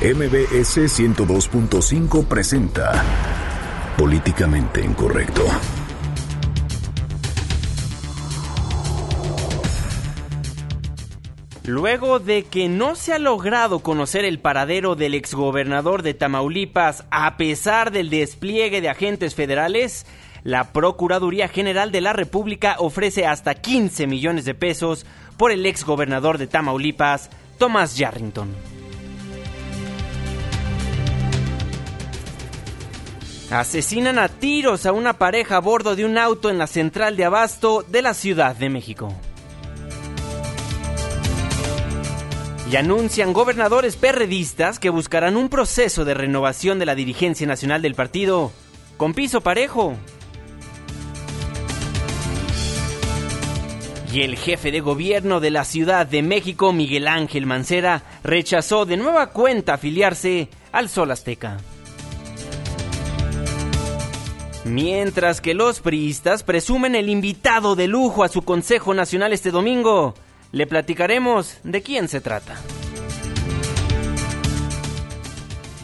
MBS 102.5 presenta Políticamente Incorrecto. Luego de que no se ha logrado conocer el paradero del exgobernador de Tamaulipas a pesar del despliegue de agentes federales, la Procuraduría General de la República ofrece hasta 15 millones de pesos por el exgobernador de Tamaulipas, Thomas Yarrington. Asesinan a tiros a una pareja a bordo de un auto en la central de abasto de la Ciudad de México. Y anuncian gobernadores perredistas que buscarán un proceso de renovación de la dirigencia nacional del partido con piso parejo. Y el jefe de gobierno de la Ciudad de México, Miguel Ángel Mancera, rechazó de nueva cuenta afiliarse al Sol Azteca. Mientras que los priistas presumen el invitado de lujo a su Consejo Nacional este domingo, le platicaremos de quién se trata.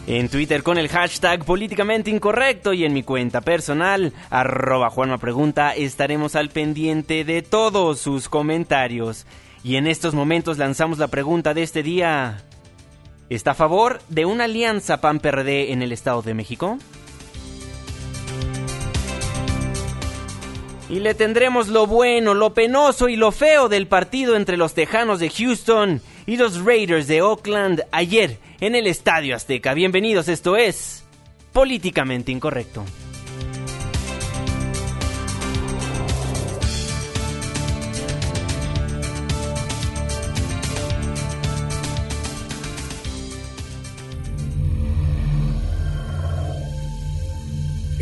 En Twitter con el hashtag políticamente incorrecto y en mi cuenta personal, arroba Juanma Pregunta, estaremos al pendiente de todos sus comentarios. Y en estos momentos lanzamos la pregunta de este día. ¿Está a favor de una alianza PAN-PRD en el Estado de México? Y le tendremos lo bueno, lo penoso y lo feo del partido entre los Tejanos de Houston y los Raiders de Oakland ayer en el Estadio Azteca. Bienvenidos, esto es Políticamente Incorrecto.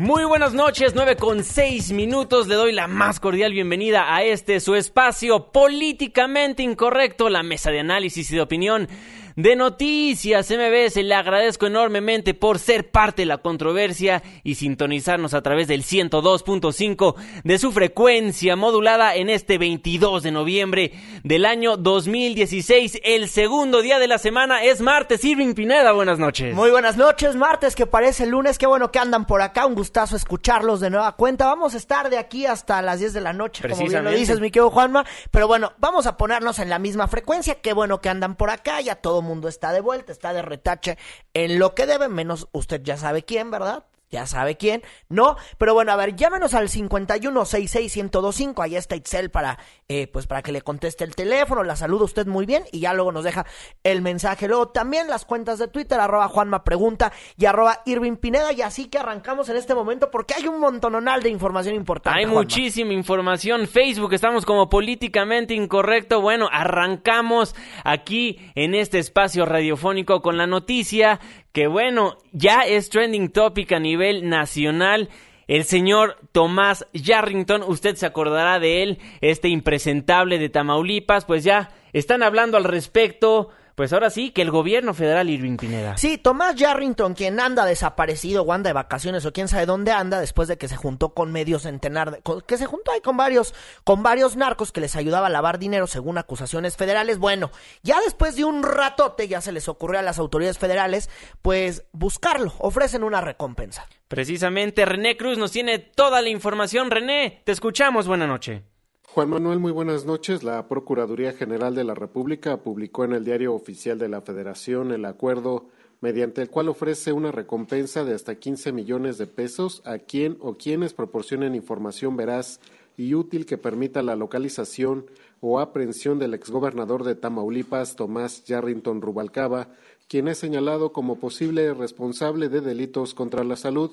Muy buenas noches, 9 con 6 minutos. Le doy la más cordial bienvenida a este su espacio políticamente incorrecto, la mesa de análisis y de opinión de Noticias MBS. Le agradezco enormemente por ser parte de la controversia y sintonizarnos a través del 102.5 de su frecuencia modulada en este 22 de noviembre del año 2016. El segundo día de la semana es martes. Irving Pineda, buenas noches. Muy buenas noches, martes que parece lunes. Qué bueno que andan por acá. Un gustazo escucharlos de nueva cuenta. Vamos a estar de aquí hasta las 10 de la noche, como bien lo dices, mi querido Juanma. Pero bueno, vamos a ponernos en la misma frecuencia. Qué bueno que andan por acá. Ya todo mundo está de vuelta, está de retache en lo que debe, menos usted ya sabe quién, ¿verdad? Ya sabe quién, ¿no? Pero bueno, a ver, llámenos al 5166125, ahí está Itzel para, eh, pues para que le conteste el teléfono, la saluda usted muy bien y ya luego nos deja el mensaje. Luego también las cuentas de Twitter, arroba Juanma Pregunta y arroba Irving Pineda, y así que arrancamos en este momento porque hay un montononal de información importante. Hay muchísima información, Facebook, estamos como políticamente incorrecto, bueno, arrancamos aquí en este espacio radiofónico con la noticia que bueno, ya es trending topic a nivel nacional. El señor Tomás Yarrington, usted se acordará de él, este impresentable de Tamaulipas, pues ya están hablando al respecto pues ahora sí, que el gobierno federal Irving Pineda. Sí, Tomás Yarrington, quien anda desaparecido o anda de vacaciones o quién sabe dónde anda después de que se juntó con medio centenar, que se juntó ahí con varios, con varios narcos que les ayudaba a lavar dinero según acusaciones federales. Bueno, ya después de un ratote ya se les ocurrió a las autoridades federales, pues buscarlo, ofrecen una recompensa. Precisamente René Cruz nos tiene toda la información. René, te escuchamos, buena noche. Juan Manuel, muy buenas noches. La Procuraduría General de la República publicó en el Diario Oficial de la Federación el acuerdo mediante el cual ofrece una recompensa de hasta 15 millones de pesos a quien o quienes proporcionen información veraz y útil que permita la localización o aprehensión del exgobernador de Tamaulipas, Tomás Yarrington Rubalcaba, quien es señalado como posible responsable de delitos contra la salud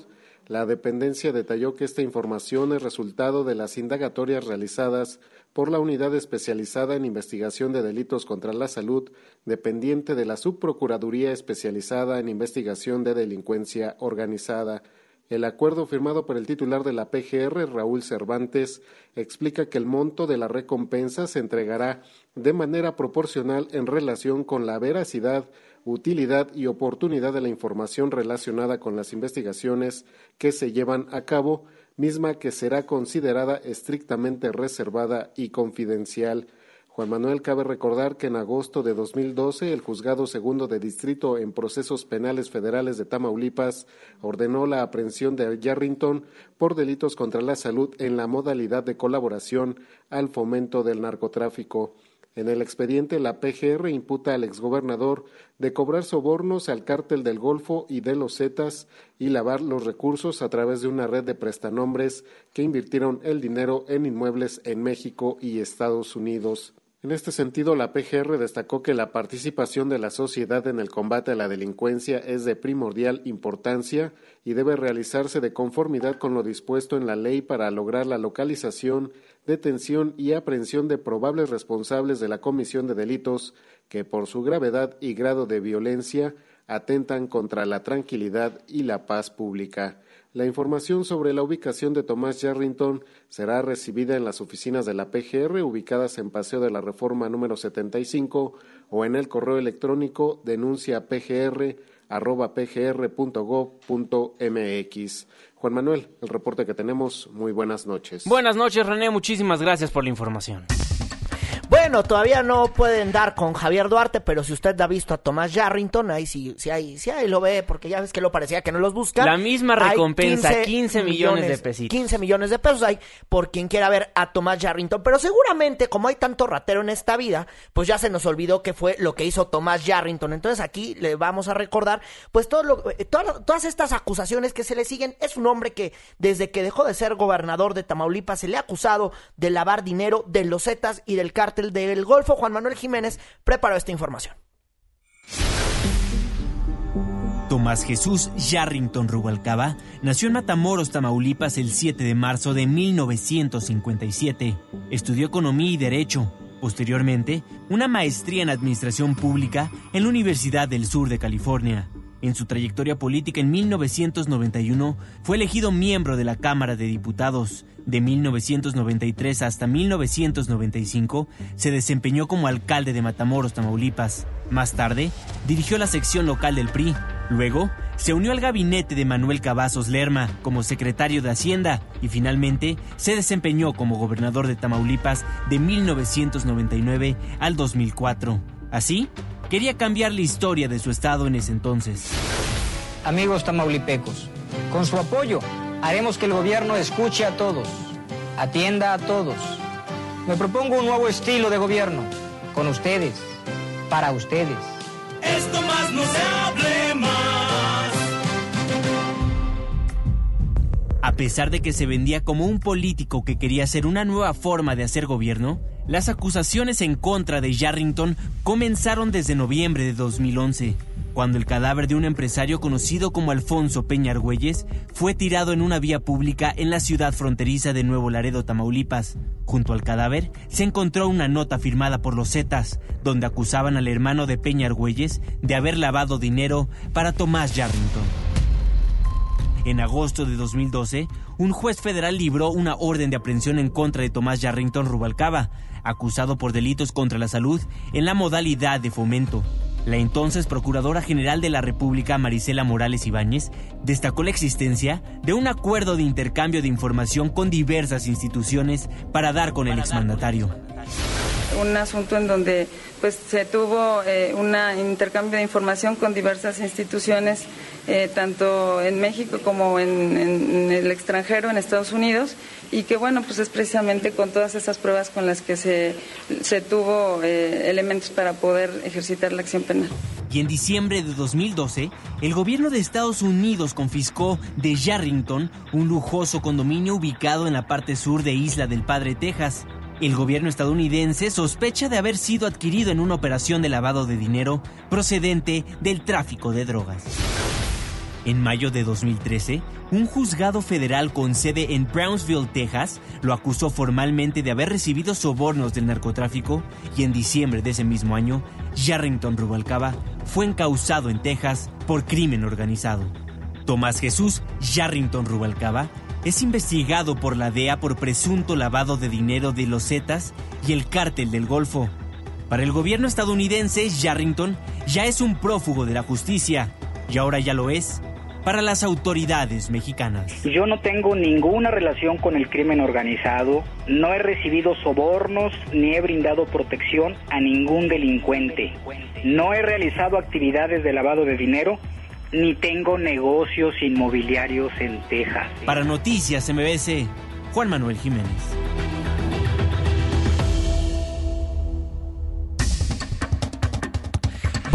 la dependencia detalló que esta información es resultado de las indagatorias realizadas por la Unidad Especializada en Investigación de Delitos contra la Salud, dependiente de la Subprocuraduría Especializada en Investigación de Delincuencia Organizada, El acuerdo firmado por el titular de la PGR, Raúl Cervantes, explica que el monto de la recompensa se entregará de manera proporcional en relación con la veracidad, utilidad y oportunidad de la información relacionada con las investigaciones que se llevan a cabo, misma que será considerada estrictamente reservada y confidencial. Juan Manuel cabe recordar que en agosto de 2012 el Juzgado Segundo de Distrito en Procesos Penales Federales de Tamaulipas ordenó la aprehensión de Yarrington por delitos contra la salud en la modalidad de colaboración al fomento del narcotráfico. En el expediente, la PGR imputa al exgobernador de cobrar sobornos al cártel del Golfo y de los Zetas y lavar los recursos a través de una red de prestanombres que invirtieron el dinero en inmuebles en México y Estados Unidos. En este sentido, la PGR destacó que la participación de la sociedad en el combate a la delincuencia es de primordial importancia y debe realizarse de conformidad con lo dispuesto en la ley para lograr la localización, detención y aprehensión de probables responsables de la comisión de delitos que por su gravedad y grado de violencia atentan contra la tranquilidad y la paz pública. La información sobre la ubicación de Tomás Yarrington será recibida en las oficinas de la PGR ubicadas en Paseo de la Reforma número 75 o en el correo electrónico denuncia pgr Juan Manuel, el reporte que tenemos, muy buenas noches. Buenas noches, René, muchísimas gracias por la información. Bueno, todavía no pueden dar con Javier Duarte, pero si usted ha visto a Tomás Yarrington, ahí sí, sí, ahí, sí ahí lo ve, porque ya ves que lo parecía que no los busca. La misma recompensa, 15, millones, de pesitos. 15 millones de pesos hay por quien quiera ver a Tomás Yarrington. Pero seguramente, como hay tanto ratero en esta vida, pues ya se nos olvidó que fue lo que hizo Tomás Yarrington. Entonces aquí le vamos a recordar, pues todo lo, eh, todas estas acusaciones que se le siguen. Es un hombre que desde que dejó de ser gobernador de Tamaulipas se le ha acusado de lavar dinero de los Zetas y del cártel del Golfo, Juan Manuel Jiménez, preparó esta información. Tomás Jesús Yarrington Rubalcaba nació en Matamoros, Tamaulipas, el 7 de marzo de 1957. Estudió Economía y Derecho. Posteriormente, una maestría en Administración Pública en la Universidad del Sur de California. En su trayectoria política en 1991 fue elegido miembro de la Cámara de Diputados. De 1993 hasta 1995 se desempeñó como alcalde de Matamoros, Tamaulipas. Más tarde, dirigió la sección local del PRI. Luego, se unió al gabinete de Manuel Cavazos Lerma como secretario de Hacienda y finalmente se desempeñó como gobernador de Tamaulipas de 1999 al 2004. Así, quería cambiar la historia de su estado en ese entonces. Amigos tamaulipecos, con su apoyo haremos que el gobierno escuche a todos, atienda a todos. Me propongo un nuevo estilo de gobierno, con ustedes, para ustedes. Esto más no se hable más. A pesar de que se vendía como un político que quería hacer una nueva forma de hacer gobierno, las acusaciones en contra de Yarrington comenzaron desde noviembre de 2011, cuando el cadáver de un empresario conocido como Alfonso Peña Argüelles fue tirado en una vía pública en la ciudad fronteriza de Nuevo Laredo, Tamaulipas. Junto al cadáver se encontró una nota firmada por los Zetas, donde acusaban al hermano de Peña Argüelles de haber lavado dinero para Tomás Yarrington. En agosto de 2012, un juez federal libró una orden de aprehensión en contra de Tomás Yarrington Rubalcaba, acusado por delitos contra la salud en la modalidad de fomento. La entonces Procuradora General de la República, Marisela Morales Ibáñez, destacó la existencia de un acuerdo de intercambio de información con diversas instituciones para dar con el exmandatario. Un asunto en donde pues se tuvo eh, un intercambio de información con diversas instituciones, eh, tanto en México como en, el extranjero, en Estados Unidos, y que bueno, pues es precisamente con todas esas pruebas con las que se, se tuvo eh, elementos para poder ejercitar la acción penal. Y en diciembre de 2012, el gobierno de Estados Unidos confiscó de Yarrington un lujoso condominio ubicado en la parte sur de Isla del Padre, Texas. El gobierno estadounidense sospecha de haber sido adquirido en una operación de lavado de dinero procedente del tráfico de drogas. En mayo de 2013, un juzgado federal con sede en Brownsville, Texas, lo acusó formalmente de haber recibido sobornos del narcotráfico y en diciembre de ese mismo año, Yarrington Rubalcaba fue encausado en Texas por crimen organizado. Tomás Jesús Yarrington Rubalcaba es investigado por la DEA por presunto lavado de dinero de los Zetas y el cártel del Golfo. Para el gobierno estadounidense, Yarrington ya es un prófugo de la justicia y ahora ya lo es para las autoridades mexicanas. Yo no tengo ninguna relación con el crimen organizado, no he recibido sobornos ni he brindado protección a ningún delincuente, no he realizado actividades de lavado de dinero ni tengo negocios inmobiliarios en Texas. Para Noticias MBS, Juan Manuel Jiménez.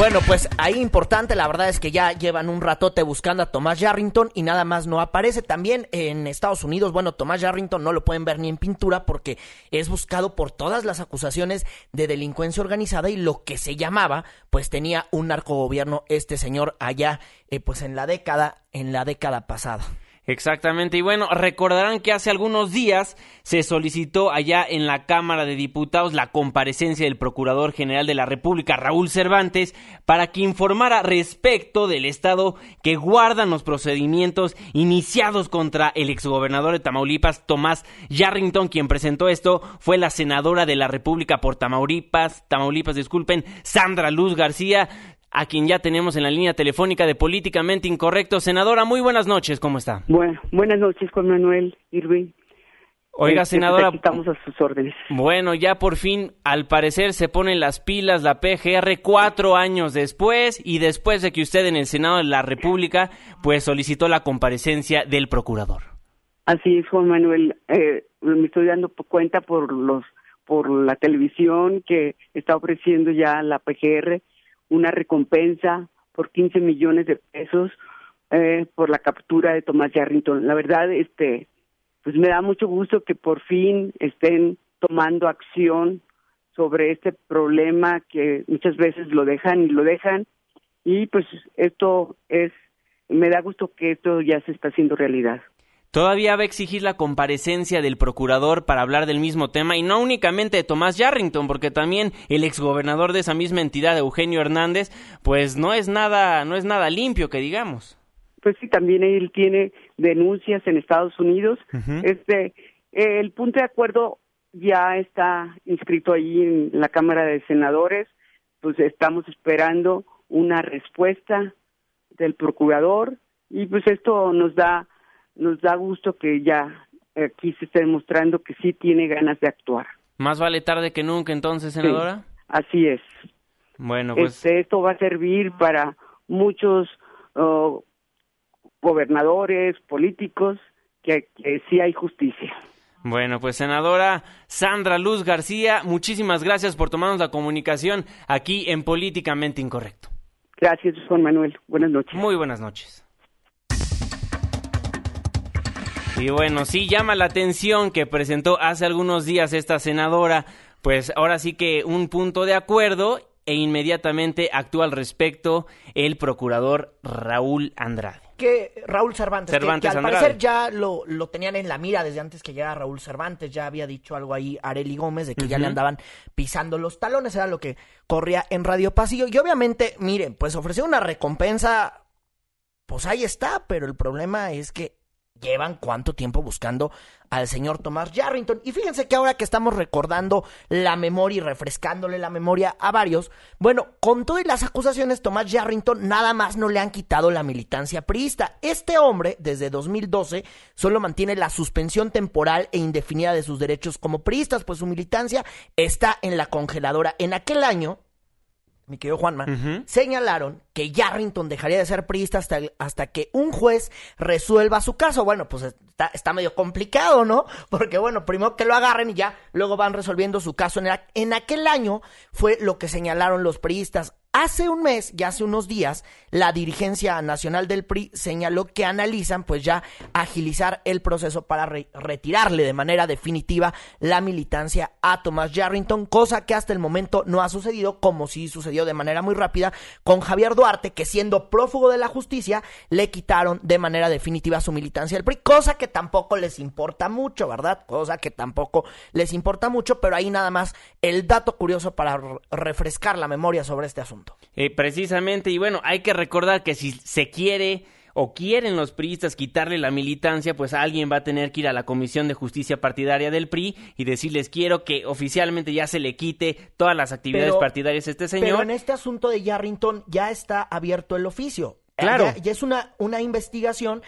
Bueno, pues ahí importante, la verdad es que ya llevan un ratote buscando a Tomás Yarrington y nada más no aparece. También en Estados Unidos, bueno, Tomás Yarrington no lo pueden ver ni en pintura porque es buscado por todas las acusaciones de delincuencia organizada y lo que se llamaba, pues tenía un narcogobierno este señor allá, eh, pues en la década, en la década pasada. Exactamente, y bueno, recordarán que hace algunos días se solicitó allá en la Cámara de Diputados la comparecencia del Procurador General de la República, Raúl Cervantes, para que informara respecto del estado que guardan los procedimientos iniciados contra el exgobernador de Tamaulipas, Tomás Yarrington, quien presentó esto fue la senadora de la República por Tamaulipas, Tamaulipas, disculpen, Sandra Luz García a quien ya tenemos en la línea telefónica de Políticamente Incorrecto. Senadora, muy buenas noches, ¿cómo está? Bueno, buenas noches, Juan Manuel Irving. Oiga, este, senadora. Estamos a sus órdenes. Bueno, ya por fin, al parecer, se ponen las pilas la PGR cuatro años después y después de que usted en el Senado de la República, pues solicitó la comparecencia del procurador. Así es, Juan Manuel. Eh, me estoy dando cuenta por los por la televisión que está ofreciendo ya la PGR una recompensa por 15 millones de pesos eh, por la captura de Tomás Yarrington. La verdad, este, pues me da mucho gusto que por fin estén tomando acción sobre este problema que muchas veces lo dejan y lo dejan y pues esto es me da gusto que esto ya se está haciendo realidad. Todavía va a exigir la comparecencia del procurador para hablar del mismo tema y no únicamente de Tomás Yarrington, porque también el exgobernador de esa misma entidad, Eugenio Hernández, pues no es nada, no es nada limpio que digamos. Pues sí, también él tiene denuncias en Estados Unidos. Este, el punto de acuerdo ya está inscrito ahí en la Cámara de Senadores. Pues estamos esperando una respuesta del procurador y pues esto nos da nos da gusto que ya aquí se esté demostrando que sí tiene ganas de actuar. Más vale tarde que nunca, entonces, senadora. así es. Bueno, pues este, esto va a servir para muchos oh, gobernadores, políticos, que, que sí hay justicia. Bueno, pues senadora Sandra Luz García, muchísimas gracias por tomarnos la comunicación aquí en Políticamente Incorrecto. Gracias, Juan Manuel. Buenas noches. Muy buenas noches. Y bueno, sí llama la atención que presentó hace algunos días esta senadora, pues ahora sí que un punto de acuerdo e inmediatamente actúa al respecto el procurador Raúl Andrade. Que Raúl Cervantes, que, al parecer ya lo, lo, tenían en la mira desde antes que llegara Raúl Cervantes, ya había dicho algo ahí Areli Gómez de que ya le andaban pisando los talones, era lo que corría en Radio Pasillo. Y obviamente, miren, pues ofreció una recompensa, pues ahí está, pero el problema es que llevan cuánto tiempo buscando al señor Tomás Yarrington. Y fíjense que ahora que estamos recordando la memoria y refrescándole la memoria a varios, bueno, con todas las acusaciones, Tomás Yarrington nada más no le han quitado la militancia priista. Este hombre, desde 2012, solo mantiene la suspensión temporal e indefinida de sus derechos como priistas, pues su militancia está en la congeladora. En aquel año, mi querido Juanma, señalaron que Yarrington dejaría de ser priista hasta, hasta que un juez resuelva su caso. Bueno, pues está, está, medio complicado, ¿no? Porque bueno, primero que lo agarren y ya luego van resolviendo su caso. En, en aquel año fue lo que señalaron los priistas. Hace un mes, ya hace unos días, la dirigencia nacional del PRI señaló que analizan pues ya agilizar el proceso para retirarle de manera definitiva la militancia a Tomás Yarrington, cosa que hasta el momento no ha sucedido, como sí sucedió de manera muy rápida con Javier Duarte, que siendo prófugo de la justicia, le quitaron de manera definitiva su militancia al PRI, cosa que tampoco les importa mucho, ¿verdad? Cosa que tampoco les importa mucho, pero ahí nada más el dato curioso para refrescar la memoria sobre este asunto. Eh, precisamente, y bueno, hay que recordar que si se quiere o quieren los priistas quitarle la militancia, pues alguien va a tener que ir a la Comisión de Justicia Partidaria del PRI y decirles quiero que oficialmente ya se le quite todas las actividades partidarias a este señor. Pero en este asunto de Yarrington ya está abierto el oficio. Claro. Ya, es una, una investigación.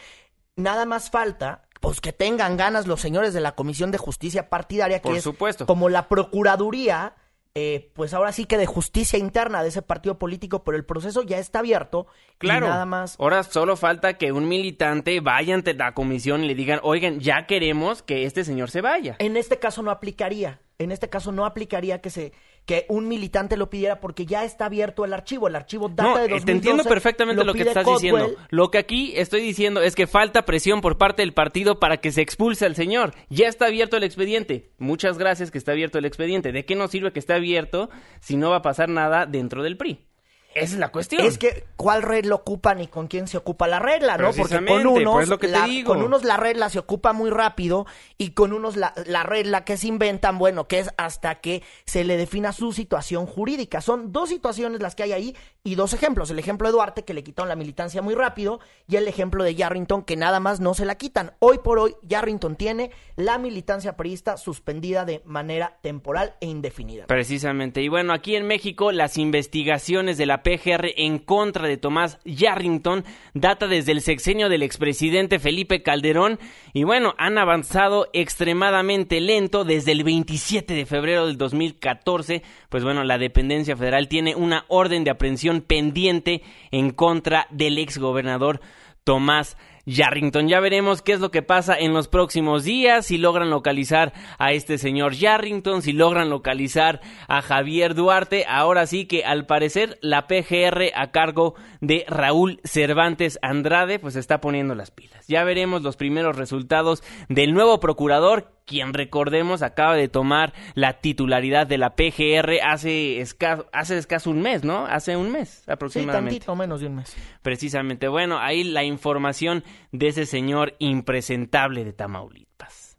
Nada más falta pues que tengan ganas los señores de la Comisión de Justicia Partidaria, que Por es supuesto. como la Procuraduría eh, pues ahora sí que de justicia interna de ese partido político, pero el proceso ya está abierto. Claro. Y nada más. Ahora solo falta que un militante vaya ante la comisión y le digan, oigan, ya queremos que este señor se vaya. En este caso no aplicaría. En este caso no aplicaría que se que un militante lo pidiera porque ya está abierto el archivo. El archivo data de 2012. Te entiendo perfectamente lo, que estás diciendo. Lo que aquí estoy diciendo es que falta presión por parte del partido para que se expulse al señor. Ya está abierto el expediente. Muchas gracias que está abierto el expediente. ¿De qué nos sirve que esté abierto si no va a pasar nada dentro del PRI? Esa es la cuestión. Es que cuál regla ocupan y con quién se ocupa la regla, ¿no? Porque con unos, lo que la, con unos la regla se ocupa muy rápido y con unos la, la, regla que se inventan, bueno, que es hasta que se le defina su situación jurídica. Son dos situaciones las que hay ahí y dos ejemplos. El ejemplo de Duarte, que le quitaron la militancia muy rápido, y el ejemplo de Yarrington, que nada más no se la quitan. Hoy por hoy, Yarrington tiene la militancia priista suspendida de manera temporal e indefinida. Precisamente. Y bueno, aquí en México, las investigaciones de la PGR en contra de Tomás Yarrington data desde el sexenio del expresidente Felipe Calderón y bueno, han avanzado extremadamente lento desde el 27 de febrero del 2014, pues bueno, la dependencia federal tiene una orden de aprehensión pendiente en contra del exgobernador Tomás Yarrington. Ya veremos qué es lo que pasa en los próximos días, si logran localizar a este señor Yarrington, si logran localizar a Javier Duarte. Ahora sí que al parecer la PGR a cargo de Raúl Cervantes Andrade pues está poniendo las pilas. Ya veremos los primeros resultados del nuevo procurador quien recordemos acaba de tomar la titularidad de la PGR hace escaso, hace escaso un mes, ¿no? Hace un mes aproximadamente. Sí, tantito menos de un mes. Precisamente. Bueno, ahí la información de ese señor impresentable de Tamaulipas.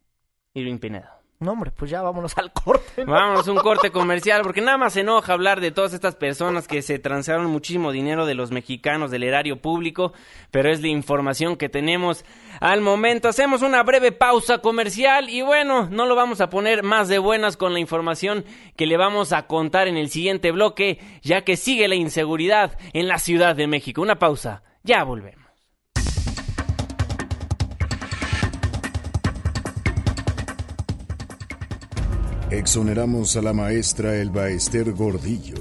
Irving Pineda. No, hombre, pues ya vámonos al corte. Vámonos un corte comercial, porque nada más se enoja hablar de todas estas personas que se transaron muchísimo dinero de los mexicanos del erario público, pero es la información que tenemos al momento. Hacemos una breve pausa comercial y bueno, no lo vamos a poner más de buenas con la información que le vamos a contar en el siguiente bloque, ya que sigue la inseguridad en la Ciudad de México. Una pausa, ya volvemos. Exoneramos a la maestra Elba Ester Gordillo.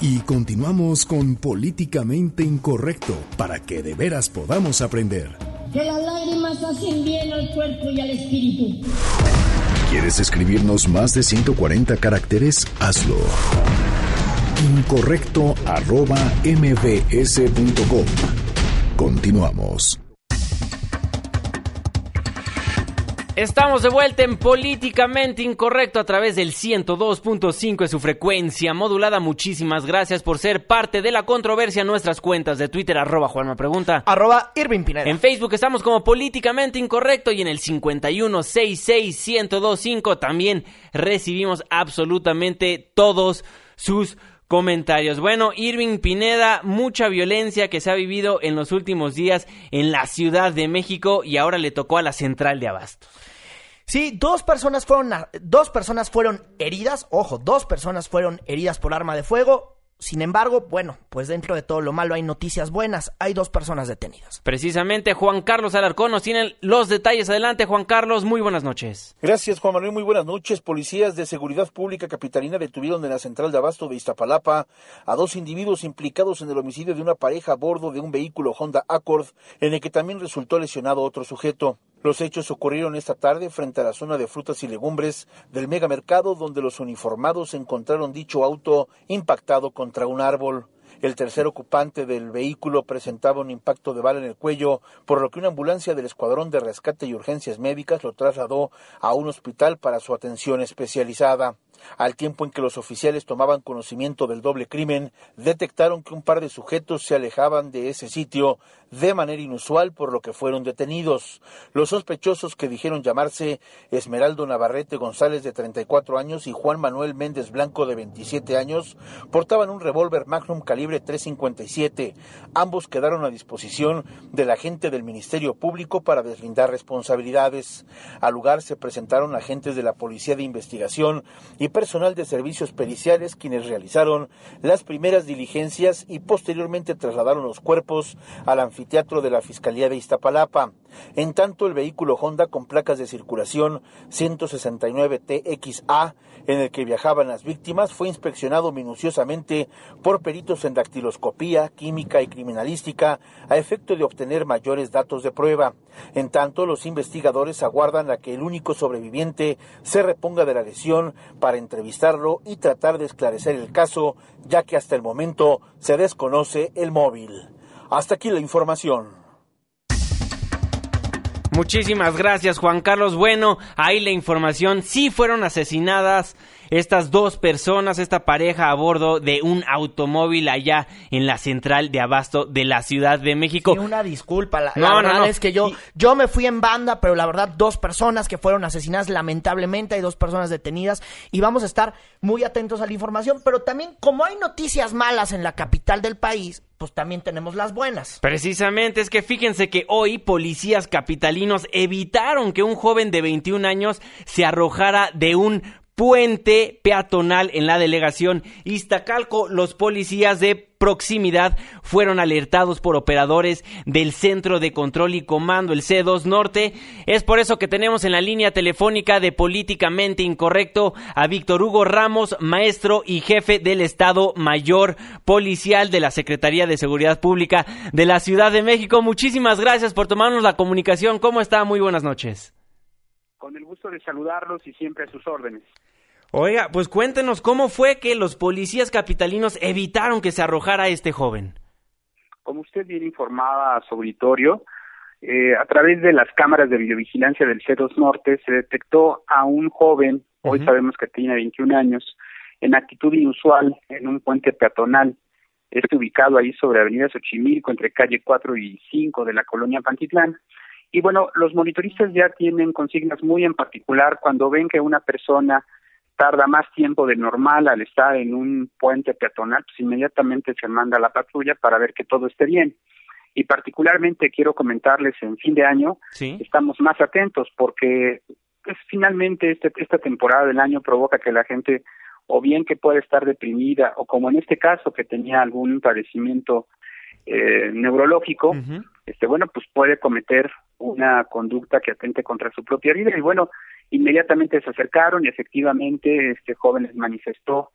Y continuamos con Políticamente Incorrecto para que de veras podamos aprender. Que las lágrimas hacen bien al cuerpo y al espíritu. ¿Quieres escribirnos más de 140 caracteres? Hazlo. Incorrecto arroba mbs.com. Continuamos. Estamos de vuelta en Políticamente Incorrecto a través del 102.5 de su frecuencia modulada. Muchísimas gracias por ser parte de la controversia en nuestras cuentas de Twitter, arroba Juanma Pregunta. Arroba Irving Pineda. En Facebook estamos como Políticamente Incorrecto y en el 5166125 también recibimos absolutamente todos sus comentarios. Bueno, Irving Pineda, mucha violencia que se ha vivido en los últimos días en la Ciudad de México y ahora le tocó a la central de Abastos. Sí, dos personas fueron dos personas fueron heridas, ojo, dos personas fueron heridas por arma de fuego. Sin embargo, bueno, pues dentro de todo lo malo hay noticias buenas. Hay dos personas detenidas. Precisamente Juan Carlos Alarcón nos tiene los detalles. Adelante, Juan Carlos, muy buenas noches. Gracias, Juan Manuel, muy buenas noches. Policías de Seguridad Pública Capitalina detuvieron en la central de Abasto de Iztapalapa a dos individuos implicados en el homicidio de una pareja a bordo de un vehículo Honda Accord, en el que también resultó lesionado otro sujeto. Los hechos ocurrieron esta tarde frente a la zona de frutas y legumbres del megamercado donde los uniformados encontraron dicho auto impactado contra un árbol. El tercer ocupante del vehículo presentaba un impacto de bala en el cuello, por lo que una ambulancia del Escuadrón de Rescate y Urgencias Médicas lo trasladó a un hospital para su atención especializada. Al tiempo en que los oficiales tomaban conocimiento del doble crimen, detectaron que un par de sujetos se alejaban de ese sitio de manera inusual, por lo que fueron detenidos. Los sospechosos que dijeron llamarse Esmeraldo Navarrete González de 34 años y Juan Manuel Méndez Blanco de 27 años portaban un revólver Magnum calibre calibre 357. Ambos quedaron a disposición del agente del Ministerio Público para deslindar responsabilidades. Al lugar se presentaron agentes de la Policía de Investigación y personal de servicios periciales quienes realizaron las primeras diligencias y posteriormente trasladaron los cuerpos al anfiteatro de la Fiscalía de Iztapalapa. En tanto, el vehículo Honda con placas de circulación 169 TXA en el que viajaban las víctimas fue inspeccionado minuciosamente por peritos en dactiloscopía, química y criminalística a efecto de obtener mayores datos de prueba. En tanto, los investigadores aguardan a que el único sobreviviente se reponga de la lesión para entrevistarlo y tratar de esclarecer el caso, ya que hasta el momento se desconoce el móvil. Hasta aquí la información. Muchísimas gracias Juan Carlos. Bueno, ahí la información. Sí fueron asesinadas estas dos personas, esta pareja a bordo de un automóvil allá en la central de abasto de la Ciudad de México. Sí, una disculpa, la, no, verdad es que yo, yo me fui en banda, pero la verdad dos personas que fueron asesinadas lamentablemente, hay dos personas detenidas y vamos a estar muy atentos a la información, pero también como hay noticias malas en la capital del país, pues también tenemos las buenas. Precisamente, es que fíjense que hoy policías capitalinos evitaron que un joven de 21 años se arrojara de un puente peatonal en la delegación Iztacalco. Los policías de proximidad fueron alertados por operadores del Centro de Control y Comando, el C2 Norte. Es por eso que tenemos en la línea telefónica de Políticamente Incorrecto a Víctor Hugo Ramos, maestro y jefe del Estado Mayor Policial de la Secretaría de Seguridad Pública de la Ciudad de México. Muchísimas gracias por tomarnos la comunicación. ¿Cómo está? Muy buenas noches. Con el gusto de saludarlos y siempre a sus órdenes. Oiga, pues cuéntenos cómo fue que los policías capitalinos evitaron que se arrojara este joven. Como usted bien informaba su auditorio, eh, a través de las cámaras de videovigilancia del C2 Norte se detectó a un joven, hoy sabemos que tiene 21 años, en actitud inusual en un puente peatonal. Este ubicado ahí sobre Avenida Xochimilco, entre calle 4 y 5 de la colonia Pantitlán. Y bueno, los monitoristas ya tienen consignas muy en particular cuando ven que una persona tarda más tiempo de normal al estar en un puente peatonal, pues inmediatamente se manda la patrulla para ver que todo esté bien. Y particularmente quiero comentarles en fin de año, estamos más atentos porque pues, finalmente este, esta temporada del año provoca que la gente o bien que puede estar deprimida o como en este caso que tenía algún padecimiento eh, neurológico, este bueno, pues puede cometer una conducta que atente contra su propia vida. Y bueno, Inmediatamente se acercaron y efectivamente este joven les manifestó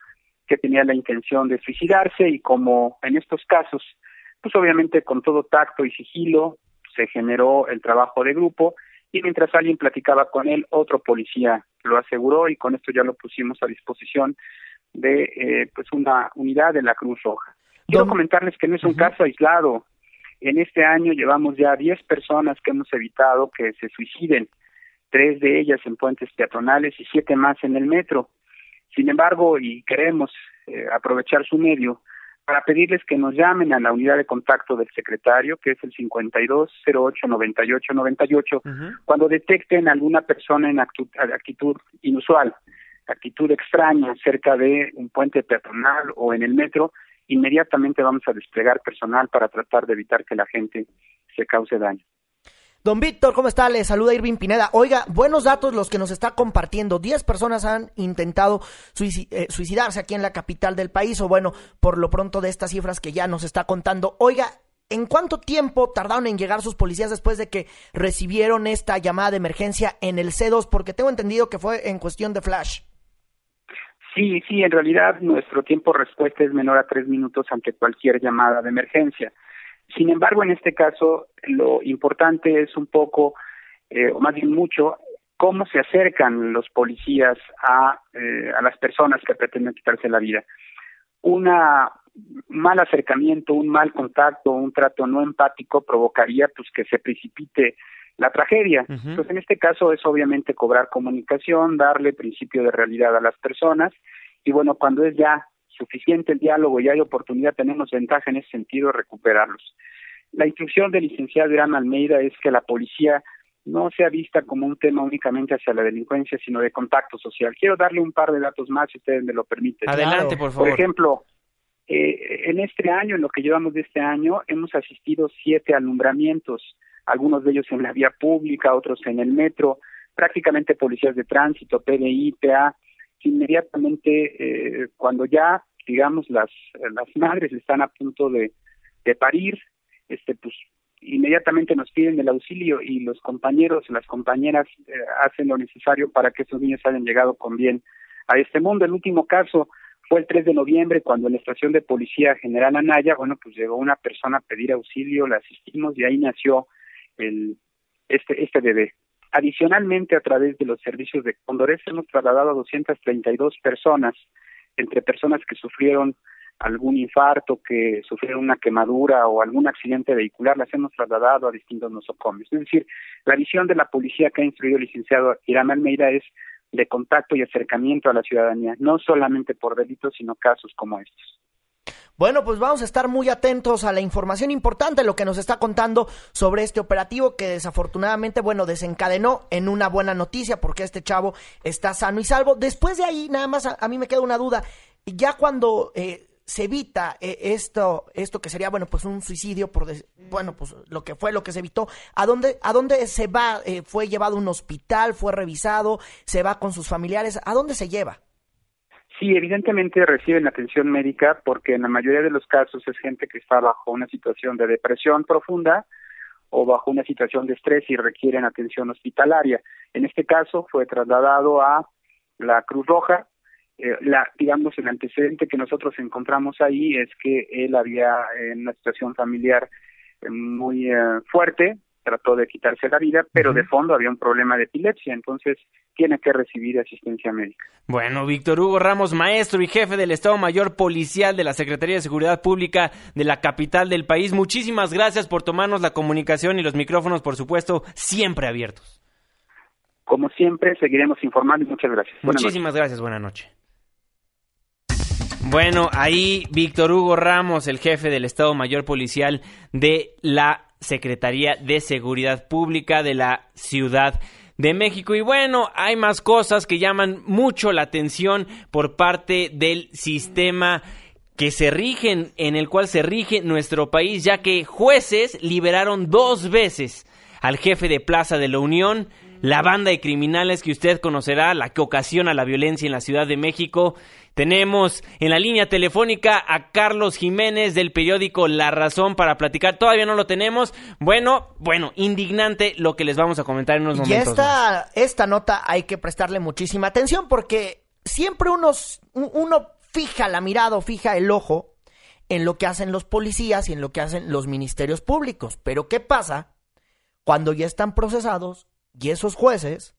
que tenía la intención de suicidarse y como en estos casos, pues obviamente con todo tacto y sigilo se generó el trabajo de grupo y mientras alguien platicaba con él, otro policía lo aseguró y con esto ya lo pusimos a disposición de eh, pues una unidad de la Cruz Roja. Quiero comentarles que no es un caso aislado. En este año llevamos ya 10 personas que hemos evitado que se suiciden tres de ellas en puentes peatonales y siete más en el metro. Sin embargo, y queremos eh, aprovechar su medio para pedirles que nos llamen a la unidad de contacto del secretario, que es el 52089898, cuando detecten alguna persona en actitud inusual, actitud extraña cerca de un puente peatonal o en el metro, inmediatamente vamos a desplegar personal para tratar de evitar que la gente se cause daño. Don Víctor, ¿cómo está? Le saluda Irving Pineda. Oiga, buenos datos los que nos está compartiendo. Diez personas han intentado eh, suicidarse aquí en la capital del país, o bueno, por lo pronto de estas cifras que ya nos está contando. Oiga, ¿en cuánto tiempo tardaron en llegar sus policías después de que recibieron esta llamada de emergencia en el C2? Porque tengo entendido que fue en cuestión de flash. Sí, sí, en realidad nuestro tiempo de respuesta es menor a tres minutos ante cualquier llamada de emergencia. Sin embargo, en este caso, lo importante es un poco, eh, o más bien mucho, cómo se acercan los policías a, eh, a las personas que pretenden quitarse la vida. Un mal acercamiento, un mal contacto, un trato no empático provocaría pues que se precipite la tragedia. Entonces, en este caso es obviamente cobrar comunicación, darle principio de realidad a las personas y bueno, cuando es ya suficiente el diálogo y hay oportunidad, tenemos ventaja en ese sentido de recuperarlos. La instrucción del licenciado Irán Almeida es que la policía no sea vista como un tema únicamente hacia la delincuencia, sino de contacto social. Quiero darle un par de datos más, si ustedes me lo permiten. Adelante, por favor. Por ejemplo, Eh, en este año, en lo que llevamos de este año, hemos asistido siete alumbramientos, algunos de ellos en la vía pública, otros en el metro, prácticamente policías de tránsito, PDI, PA, inmediatamente eh, cuando ya, digamos, las, las madres están a punto de, de parir, este, pues inmediatamente nos piden el auxilio y los compañeros, las compañeras eh, hacen lo necesario para que esos niños hayan llegado con bien a este mundo. El último caso fue el 3 de noviembre cuando en la estación de policía General Anaya, bueno, pues llegó una persona a pedir auxilio, la asistimos y ahí nació el este este bebé. Adicionalmente, a través de los servicios de Condores hemos trasladado a 232 personas, entre personas que sufrieron algún infarto, que sufrieron una quemadura o algún accidente vehicular, las hemos trasladado a distintos nosocomios. Es decir, la visión de la policía que ha instruido el licenciado Irán Almeida es de contacto y acercamiento a la ciudadanía, no solamente por delitos, sino casos como estos. Bueno, pues vamos a estar muy atentos a la información importante, lo que nos está contando sobre este operativo que desafortunadamente, bueno, desencadenó en una buena noticia porque este chavo está sano y salvo. Después de ahí, nada más a, mí me queda una duda. Ya cuando eh, se evita eh, esto, esto que sería, bueno, pues un suicidio por, bueno, pues lo que fue, lo que se evitó, ¿a dónde, a dónde se va? Eh, ¿Fue llevado a un hospital? ¿Fue revisado? ¿Se va con sus familiares? ¿A dónde se lleva? Sí, evidentemente reciben atención médica porque en la mayoría de los casos es gente que está bajo una situación de depresión profunda o bajo una situación de estrés y requieren atención hospitalaria. En este caso fue trasladado a la Cruz Roja, eh, la, digamos, el antecedente que nosotros encontramos ahí es que él había en una situación familiar eh, muy eh, fuerte, trató de quitarse la vida, pero de fondo había un problema de epilepsia, entonces tiene que recibir asistencia médica. Bueno, Víctor Hugo Ramos, maestro y jefe del Estado Mayor Policial de la Secretaría de Seguridad Pública de la capital del país, muchísimas gracias por tomarnos la comunicación y los micrófonos, por supuesto, siempre abiertos. Como siempre, seguiremos informando y muchas gracias. Muchísimas gracias, buena noche. Bueno, ahí Víctor Hugo Ramos, el jefe del Estado Mayor Policial de la Secretaría de Seguridad Pública de la Ciudad de México. Y bueno, hay más cosas que llaman mucho la atención por parte del sistema que se rigen, en el cual se rige nuestro país, ya que jueces liberaron dos veces al jefe de Plaza de la Unión, la banda de criminales que usted conocerá, la que ocasiona la violencia en la Ciudad de México. Tenemos en la línea telefónica a Carlos Jiménez del periódico La Razón para platicar. Todavía no lo tenemos. Bueno, bueno, indignante lo que les vamos a comentar en unos momentos. Y esta, esta nota hay que prestarle muchísima atención porque siempre unos, uno fija la mirada o fija el ojo en lo que hacen los policías y en lo que hacen los ministerios públicos. Pero ¿qué pasa cuando ya están procesados y esos jueces,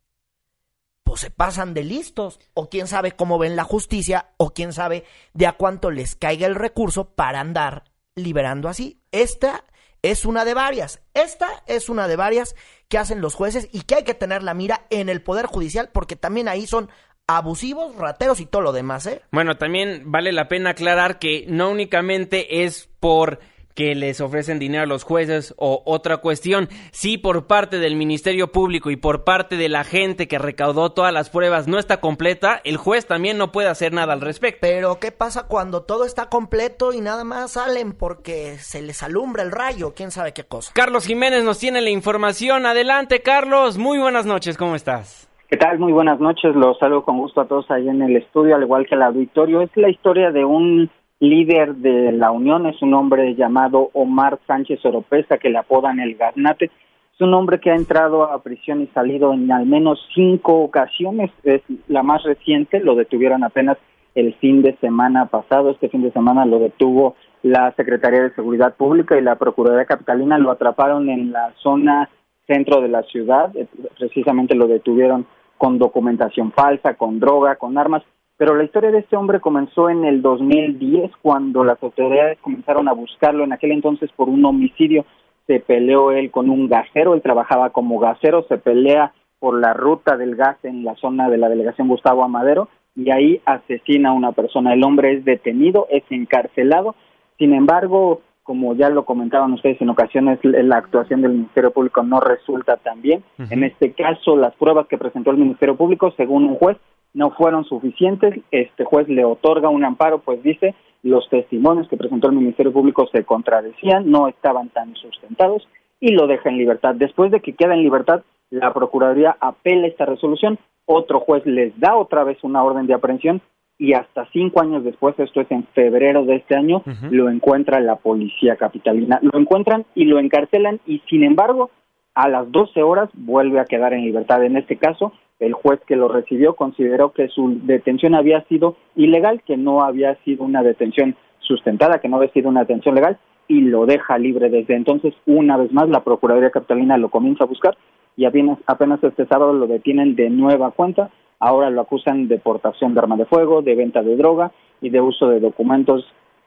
se pasan de listos, o quién sabe cómo ven la justicia, o quién sabe de a cuánto les caiga el recurso para andar liberando así. Esta es una de varias. Esta es una de varias que hacen los jueces y que hay que tener la mira en el Poder Judicial porque también ahí son abusivos, rateros y todo lo demás, ¿eh? Bueno, también vale la pena aclarar que no únicamente es por que les ofrecen dinero a los jueces o otra cuestión. Si por parte del Ministerio Público y por parte de la gente que recaudó todas las pruebas no está completa, el juez también no puede hacer nada al respecto. Pero ¿qué pasa cuando todo está completo y nada más salen porque se les alumbra el rayo? ¿Quién sabe qué cosa? Carlos Jiménez nos tiene la información. Adelante, Carlos. Muy buenas noches. ¿Cómo estás? ¿Qué tal? Muy buenas noches. Los saludo con gusto a todos ahí en el estudio, al igual que el auditorio. Es la historia de un líder de la Unión, es un hombre llamado Omar Sánchez Oropesa, que le apodan el Gaznate. Es un hombre que ha entrado a prisión y salido en al menos cinco ocasiones. Es la más reciente, lo detuvieron apenas el fin de semana pasado. Este fin de semana lo detuvo la Secretaría de Seguridad Pública y la Procuraduría Capitalina. Lo atraparon en la zona centro de la ciudad. Eh, precisamente lo detuvieron con documentación falsa, con droga, con armas. Pero la historia de este hombre comenzó en el 2010 cuando las autoridades comenzaron a buscarlo en aquel entonces por un homicidio. Se peleó él con un gasero, él trabajaba como gasero, se pelea por la ruta del gas en la zona de la delegación Gustavo Amadero y ahí asesina a una persona. El hombre es detenido, es encarcelado. Sin embargo, como ya lo comentaban ustedes en ocasiones, la actuación del Ministerio Público no resulta tan bien. En este caso, las pruebas que presentó el Ministerio Público, según un juez, no fueron suficientes. Este juez le otorga un amparo, pues dice los testimonios que presentó el Ministerio Público se contradecían, no estaban tan sustentados y lo deja en libertad. Después de que queda en libertad, la Procuraduría apela esta resolución, otro juez les da otra vez una orden de aprehensión y hasta cinco años después, esto es en febrero de este año, lo encuentra la policía capitalina. Lo encuentran y lo encarcelan y sin embargo, a las 12 horas vuelve a quedar en libertad. En este caso, el juez que lo recibió consideró que su detención había sido ilegal, que no había sido una detención sustentada, que no había sido una detención legal y lo deja libre desde entonces. Una vez más, la Procuraduría Capitalina lo comienza a buscar y apenas, apenas este sábado lo detienen de nueva cuenta Ahora lo acusan de portación de arma de fuego, de venta de droga y de uso de documentos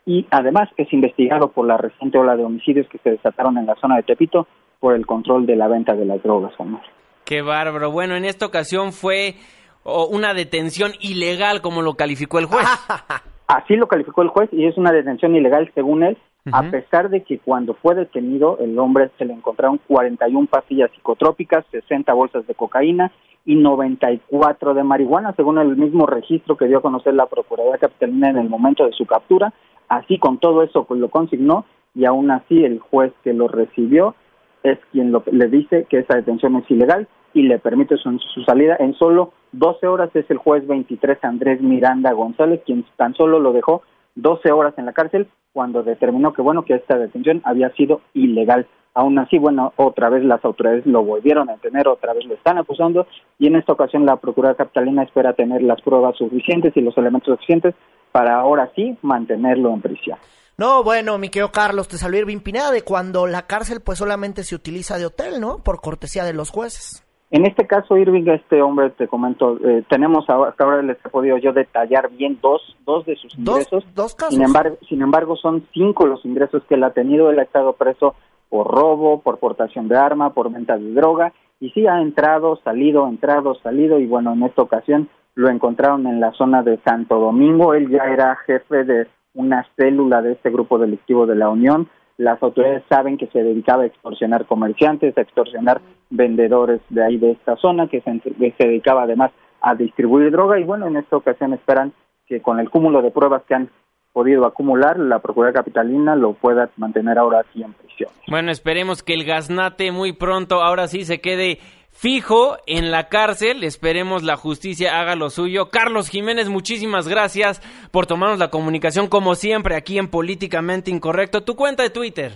y además es investigado por la reciente ola de homicidios que se desataron en la zona de Tepito por el control de la venta de las drogas, Omar. Qué bárbaro. Bueno, en esta ocasión fue una detención ilegal, como lo calificó el juez. Así lo calificó el juez y es una detención ilegal según él, a pesar de que cuando fue detenido el hombre se le encontraron 41 pastillas psicotrópicas, 60 bolsas de cocaína y 94 de marihuana, según el mismo registro que dio a conocer la Procuraduría Capitalina en el momento de su captura. Así con todo eso pues, lo consignó y aún así el juez que lo recibió es quien le dice que esa detención es ilegal y le permite su, su, salida en solo 12 horas. Es el juez 23 Andrés Miranda González quien tan solo lo dejó 12 horas en la cárcel cuando determinó que bueno que esta detención había sido ilegal. Aún así, bueno, otra vez las autoridades lo volvieron a tener, otra vez lo están acusando y en esta ocasión la Procuraduría Capitalina espera tener las pruebas suficientes y los elementos suficientes para ahora sí mantenerlo en prisión. No, bueno, mi querido Carlos, te salió Irving Pineda de cuando la cárcel pues solamente se utiliza de hotel, ¿no? Por cortesía de los jueces. En este caso, Irving, este hombre, te comento, eh, tenemos ahora, hasta ahora les he podido yo detallar bien dos, dos de sus ingresos. Dos, casos. Sin embargo, sin embargo, son cinco los ingresos que él ha tenido. Él ha estado preso por robo, por portación de arma, por venta de droga, y sí ha entrado, salido, entrado, salido, y bueno, en esta ocasión lo encontraron en la zona de Santo Domingo, él ya era jefe de una célula de este grupo delictivo de la Unión, las autoridades saben que se dedicaba a extorsionar comerciantes, a extorsionar vendedores de ahí de esta zona, que se, que se dedicaba además a distribuir droga, y bueno, en esta ocasión esperan que con el cúmulo de pruebas que han podido acumular, la Procuraduría Capitalina lo pueda mantener ahora aquí en prisión. Bueno, esperemos que el gaznate muy pronto ahora sí se quede fijo en la cárcel. Esperemos la justicia haga lo suyo. Carlos Jiménez, muchísimas gracias por tomarnos la comunicación como siempre aquí en Políticamente Incorrecto. Tu cuenta de Twitter.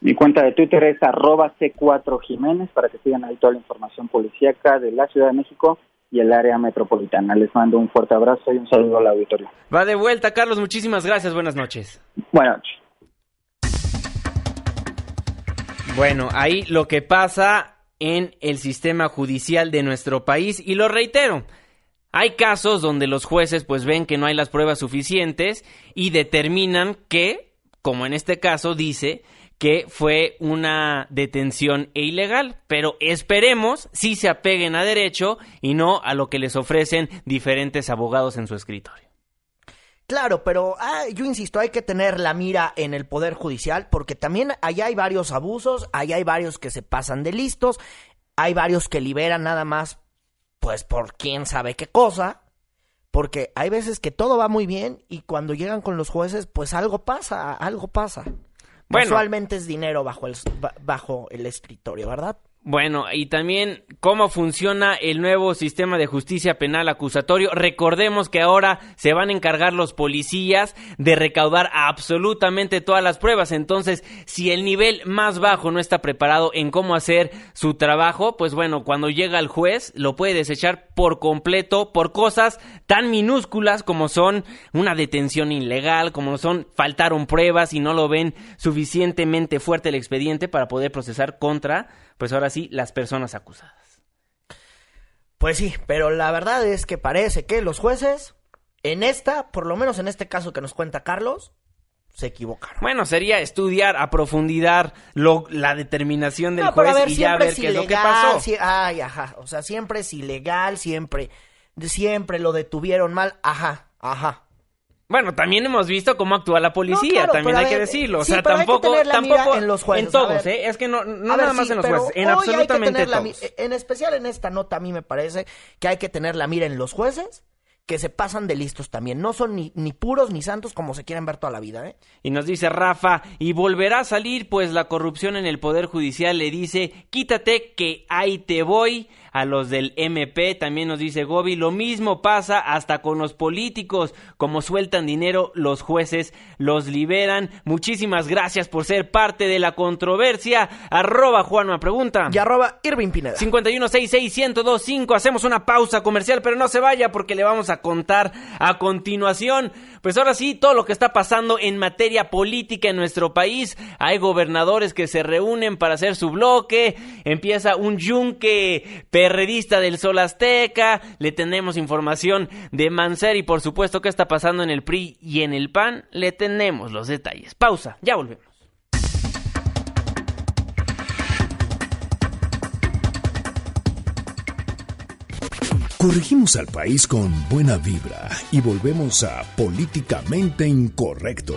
Mi cuenta de Twitter es arroba C4 Jiménez para que sigan ahí toda la información policíaca de la Ciudad de México y el área metropolitana. Les mando un fuerte abrazo y un saludo al auditorio. Va de vuelta, Carlos. Muchísimas gracias. Buenas noches. Buenas noches. Bueno, ahí lo que pasa en el sistema judicial de nuestro país y lo reitero. Hay casos donde los jueces pues ven que no hay las pruebas suficientes y determinan que, como en este caso dice, que fue una detención ilegal, pero esperemos si se apeguen a derecho y no a lo que les ofrecen diferentes abogados en su escritorio. Claro, pero ah, yo insisto, hay que tener la mira en el Poder Judicial porque también allá hay varios abusos, allá hay varios que se pasan de listos, hay varios que liberan nada más, pues por quién sabe qué cosa, porque hay veces que todo va muy bien y cuando llegan con los jueces, pues algo pasa, algo pasa. Usualmente es dinero bajo el, bajo el escritorio, ¿verdad? Bueno, y también cómo funciona el nuevo sistema de justicia penal acusatorio. Recordemos que ahora se van a encargar los policías de recaudar absolutamente todas las pruebas. Entonces, si el nivel más bajo no está preparado en cómo hacer su trabajo, pues bueno, cuando llega el juez lo puede desechar por completo por cosas tan minúsculas como son una detención ilegal, como son faltaron pruebas y no lo ven suficientemente fuerte el expediente para poder procesar contra pues ahora sí, las personas acusadas. Pues sí, pero la verdad es que parece que los jueces, en esta, por lo menos en este caso que nos cuenta Carlos, se equivocaron. Bueno, sería estudiar a profundidad lo, la determinación del juez y ya ver qué es lo que pasó. ay, ajá, o sea, siempre es ilegal, siempre, siempre lo detuvieron mal, ajá, ajá. Bueno, también hemos visto cómo actúa la policía, también hay que decirlo. O sea, tampoco, tampoco en los jueces. En todos, ¿eh? Es que no, no nada más en los jueces, en absolutamente todos. en especial en esta nota, a mí me parece que hay que tener la mira en los jueces que se pasan de listos también. No son ni, ni puros ni santos como se quieren ver toda la vida. ¿eh? Y nos dice Rafa, y volverá a salir, pues la corrupción en el Poder Judicial le dice, quítate que ahí te voy a los del MP, también nos dice Gobi, lo mismo pasa hasta con los políticos, como sueltan dinero, los jueces los liberan. Muchísimas gracias por ser parte de la controversia. Arroba Juanma Pregunta. Y arroba Irving Pineda. 5166125. Hacemos una pausa comercial, pero no se vaya porque le vamos a contar a continuación. Pues ahora sí, todo lo que está pasando en materia política en nuestro país. Hay gobernadores que se reúnen para hacer su bloque. Empieza un yunque perredista del Sol Azteca, le tenemos información de Mancer y por supuesto qué está pasando en el PRI y en el PAN, le tenemos los detalles. Pausa, ya volvemos. Corregimos al país con buena vibra y volvemos a Políticamente Incorrecto.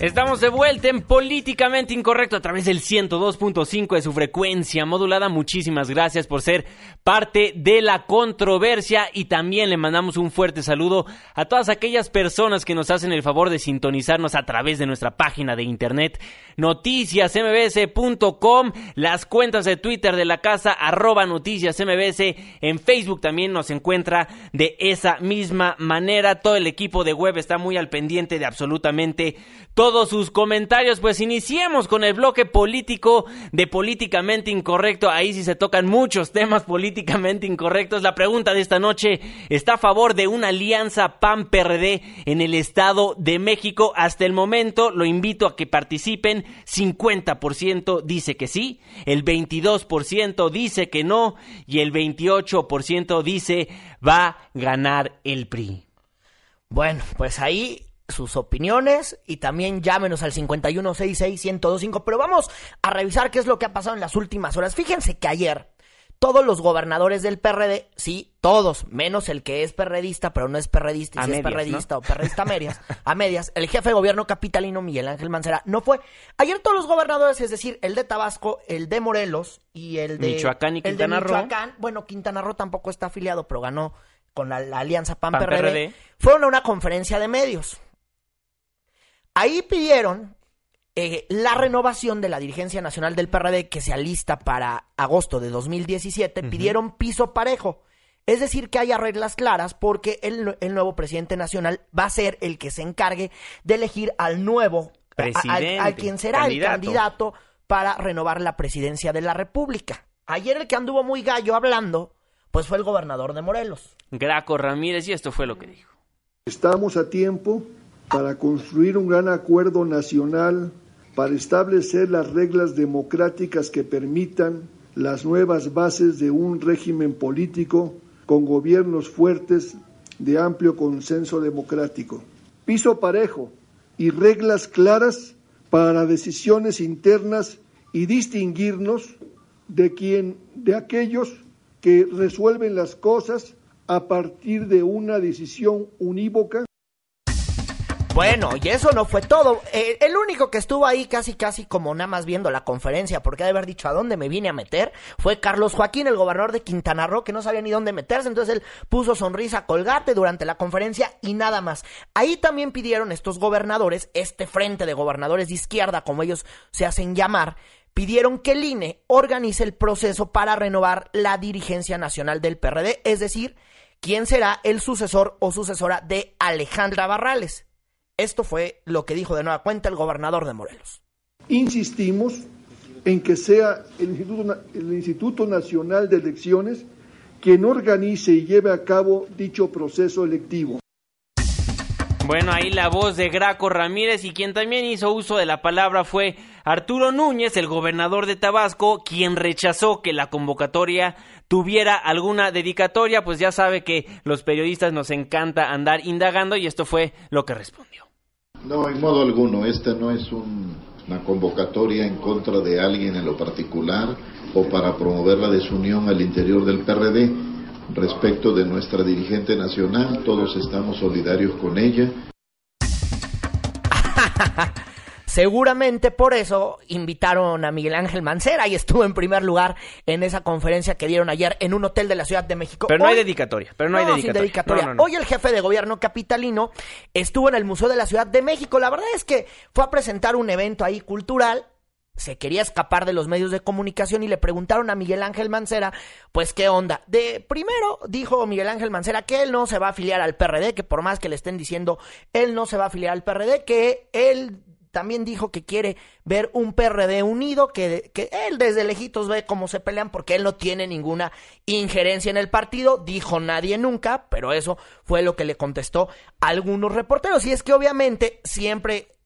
Estamos de vuelta en Políticamente Incorrecto a través del 102.5 de su frecuencia modulada. Muchísimas gracias por ser parte de la controversia y también le mandamos un fuerte saludo a todas aquellas personas que nos hacen el favor de sintonizarnos a través de nuestra página de internet noticiasmbs.com, las cuentas de Twitter de la casa arroba noticiasmbs, en Facebook también nos encuentra de esa misma manera. Todo el equipo de web está muy al pendiente de absolutamente todos sus comentarios. Pues iniciemos con el bloque político de políticamente incorrecto. Ahí sí se tocan muchos temas políticamente incorrectos. La pregunta de esta noche está a favor de una alianza PAN-PRD en el Estado de México. Hasta el momento lo invito a que participen. 50% dice que sí, el 22% dice que no y el 28% dice va a ganar el PRI. Bueno, pues ahí sus opiniones y también llámenos al 51661025. Pero vamos a revisar qué es lo que ha pasado en las últimas horas. Fíjense que ayer todos los gobernadores del PRD, sí, todos, menos el que es perredista, pero no es perredista, y si es perredista o perredista a medias, a medias, el jefe de gobierno capitalino Miguel Ángel Mancera no fue. Ayer todos los gobernadores, es decir, el de Tabasco, el de Morelos y el de Michoacán y Quintana Roo. Michoacán, bueno, Quintana Roo tampoco está afiliado, pero ganó con la, alianza PAN-PRD, fueron a una conferencia de medios. Ahí pidieron eh, la renovación de la dirigencia nacional del PRD que se alista para agosto de 2017. Pidieron piso parejo. Es decir, que haya reglas claras porque el, nuevo presidente nacional va a ser el que se encargue de elegir al nuevo, presidente, al, quien será el candidato para renovar la presidencia de la República. Ayer el que anduvo muy gallo hablando, pues fue el gobernador de Morelos. Graco Ramírez, y esto fue lo que dijo. Estamos a tiempo para construir un gran acuerdo nacional para establecer las reglas democráticas que permitan las nuevas bases de un régimen político con gobiernos fuertes de amplio consenso democrático. Piso parejo y reglas claras para decisiones internas y distinguirnos de quien de aquellos que resuelven las cosas a partir de una decisión unívoca bueno, y eso no fue todo. Eh, el único que estuvo ahí casi, casi como nada más viendo la conferencia, porque ha de haber dicho a dónde me vine a meter, fue Carlos Joaquín, el gobernador de Quintana Roo, que no sabía ni dónde meterse. Entonces él puso sonrisa colgate durante la conferencia y nada más. Ahí también pidieron estos gobernadores, este frente de gobernadores de izquierda, como ellos se hacen llamar, pidieron que el INE organice el proceso para renovar la dirigencia nacional del PRD, es decir, quién será el sucesor o sucesora de Alejandra Barrales. Esto fue lo que dijo de nueva cuenta el gobernador de Morelos. Insistimos en que sea el Instituto, el Instituto Nacional de Elecciones quien organice y lleve a cabo dicho proceso electivo. Bueno, ahí la voz de Graco Ramírez y quien también hizo uso de la palabra fue Arturo Núñez, el gobernador de Tabasco, quien rechazó que la convocatoria tuviera alguna dedicatoria, pues ya sabe que los periodistas nos encanta andar indagando y esto fue lo que respondió. No, en modo alguno. Este no es un una convocatoria en contra de alguien en lo particular o para promover la desunión al interior del PRD. Respecto de nuestra dirigente nacional, todos estamos solidarios con ella. Seguramente por eso invitaron a Miguel Ángel Mancera y estuvo en primer lugar en esa conferencia que dieron ayer en un hotel de la Ciudad de México. Pero no hay dedicatoria, pero no, hay dedicatoria. Hoy el jefe de gobierno capitalino estuvo en el Museo de la Ciudad de México. La verdad es que fue a presentar un evento ahí cultural se quería escapar de los medios de comunicación y le preguntaron a Miguel Ángel Mancera, pues qué onda. De primero dijo Miguel Ángel Mancera que él no se va a afiliar al PRD, que por más que le estén diciendo él no se va a afiliar al PRD, que él también dijo que quiere ver un PRD unido, que, que, él desde lejitos ve cómo se pelean porque él no tiene ninguna injerencia en el partido, dijo nadie nunca, pero eso fue lo que le contestó algunos reporteros. Y es que obviamente siempre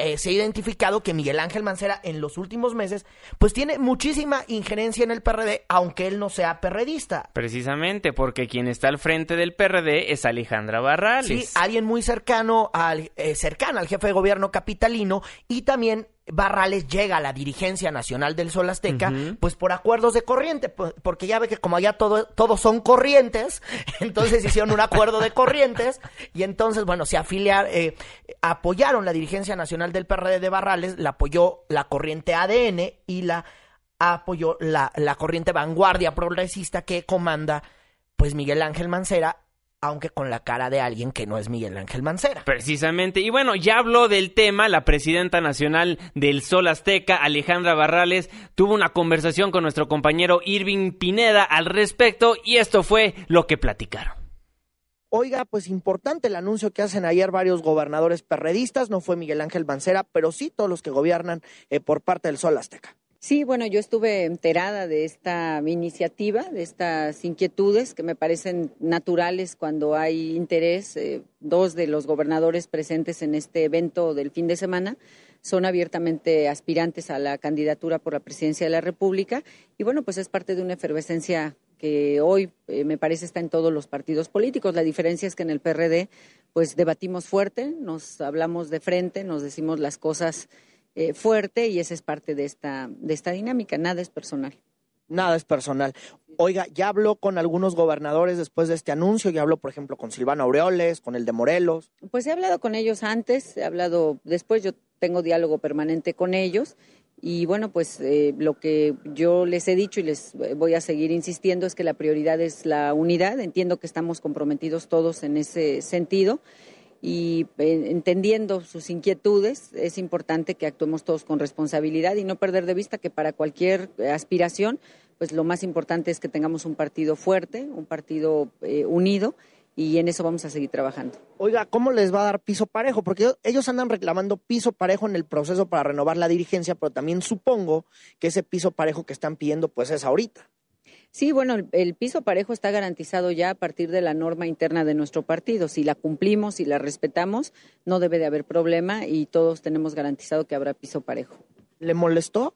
eh, se ha identificado que Miguel Ángel Mancera en los últimos meses pues tiene muchísima injerencia en el PRD, aunque él no sea perredista. Precisamente, porque quien está al frente del PRD es Alejandra Barrales. Sí, alguien muy cercano al, eh, cercano al jefe de gobierno capitalino y también Barrales llega a la dirigencia nacional del Sol Azteca, pues por acuerdos de corriente, porque ya ve que como allá todo, todos son corrientes, entonces hicieron un acuerdo de corrientes y entonces, bueno, se afiliaron, eh, apoyaron la dirigencia nacional del PRD de Barrales, la apoyó la corriente ADN y la apoyó la, la corriente vanguardia progresista que comanda pues Miguel Ángel Mancera aunque con la cara de alguien que no es Miguel Ángel Mancera. Precisamente. Y bueno, ya habló del tema la presidenta nacional del Sol Azteca, Alejandra Barrales, tuvo una conversación con nuestro compañero Irving Pineda al respecto y esto fue lo que platicaron. Oiga, pues importante el anuncio que hacen ayer varios gobernadores perredistas, no fue Miguel Ángel Mancera, pero sí todos los que gobiernan eh, por parte del Sol Azteca. Sí, bueno, yo estuve enterada de esta iniciativa, de estas inquietudes que me parecen naturales cuando hay interés. Eh, dos de los gobernadores presentes en este evento del fin de semana son abiertamente aspirantes a la candidatura por la presidencia de la República y bueno, pues es parte de una efervescencia que hoy eh, me parece está en todos los partidos políticos. La diferencia es que en el PRD pues debatimos fuerte, nos hablamos de frente, nos decimos las cosas eh, fuerte y esa es parte de esta, de esta dinámica, nada es personal. Nada es personal. Oiga, ya habló con algunos gobernadores después de este anuncio, ya habló, por ejemplo, con Silvano Aureoles, con el de Morelos. Pues he hablado con ellos antes, he hablado después, yo tengo diálogo permanente con ellos y bueno, pues eh, lo que yo les he dicho y les voy a seguir insistiendo es que la prioridad es la unidad. Entiendo que estamos comprometidos todos en ese sentido y eh, entendiendo sus inquietudes, es importante que actuemos todos con responsabilidad y no perder de vista que para cualquier aspiración, pues lo más importante es que tengamos un partido fuerte, un partido eh, unido y en eso vamos a seguir trabajando. Oiga, ¿cómo les va a dar piso parejo? Porque ellos andan reclamando piso parejo en el proceso para renovar la dirigencia, pero también supongo que ese piso parejo que están pidiendo pues es ahorita. Sí, bueno, el, piso parejo está garantizado ya a partir de la norma interna de nuestro partido. Si la cumplimos y la respetamos, no debe de haber problema y todos tenemos garantizado que habrá piso parejo. ¿Le molestó?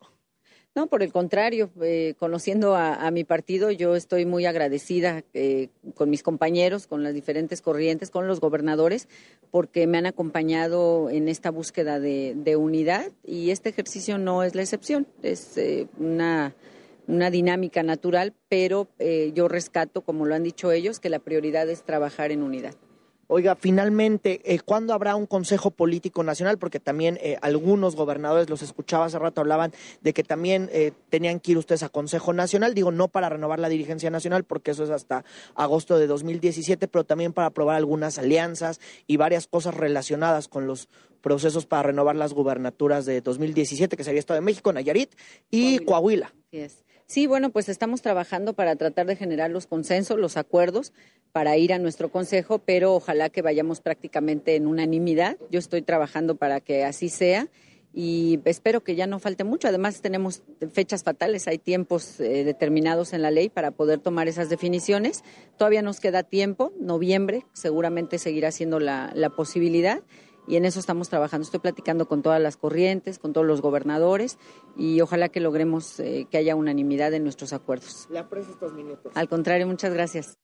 No, por el contrario, eh, conociendo a, mi partido, yo estoy muy agradecida eh, con mis compañeros, con las diferentes corrientes, con los gobernadores, porque me han acompañado en esta búsqueda de, unidad y este ejercicio no es la excepción, es eh, una una dinámica natural, pero eh, yo rescato, como lo han dicho ellos, que la prioridad es trabajar en unidad. Oiga, finalmente, eh, ¿cuándo habrá un Consejo Político Nacional? Porque también eh, algunos gobernadores, los escuchaba hace rato, hablaban de que también tenían que ir ustedes a Consejo Nacional. Digo, no para renovar la dirigencia nacional, porque eso es hasta agosto de 2017, pero también para aprobar algunas alianzas y varias cosas relacionadas con los procesos para renovar las gubernaturas de 2017, que sería Estado de México, Nayarit y Coahuila. Sí, bueno, pues estamos trabajando para tratar de generar los consensos, los acuerdos para ir a nuestro consejo, pero ojalá que vayamos prácticamente en unanimidad. Yo estoy trabajando para que así sea y espero que ya no falte mucho. Además, tenemos fechas fatales, hay tiempos eh, determinados en la ley para poder tomar esas definiciones. Todavía nos queda tiempo, noviembre seguramente seguirá siendo la, la posibilidad y en eso estamos trabajando. Estoy platicando con todas las corrientes, con todos los gobernadores y ojalá que logremos eh, que haya unanimidad en nuestros acuerdos. Le aprecio estos minutos. Al contrario, muchas gracias.